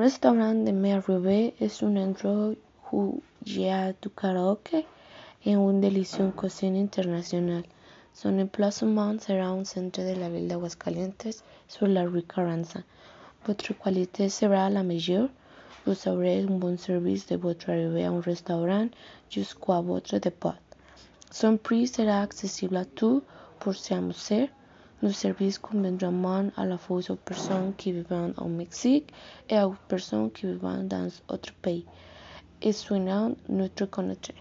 restaurant de Merrive est un endroit où il y a du karaoké et une délicieuse cuisine internationale. Son emplacement sera au centre de la ville d'Aguascalientes, sur la rue Carranza. Votre qualité sera la meilleure. Vous aurez un bon service de votre arrivée à un restaurant jusqu'à votre départ. Son prix sera accessible à tous pour s'amuser. Le service conviendront à la fois aux personnes qui vivent au Mexique et aux personnes qui vivent dans d'autres pays. Et souvent notre connaître.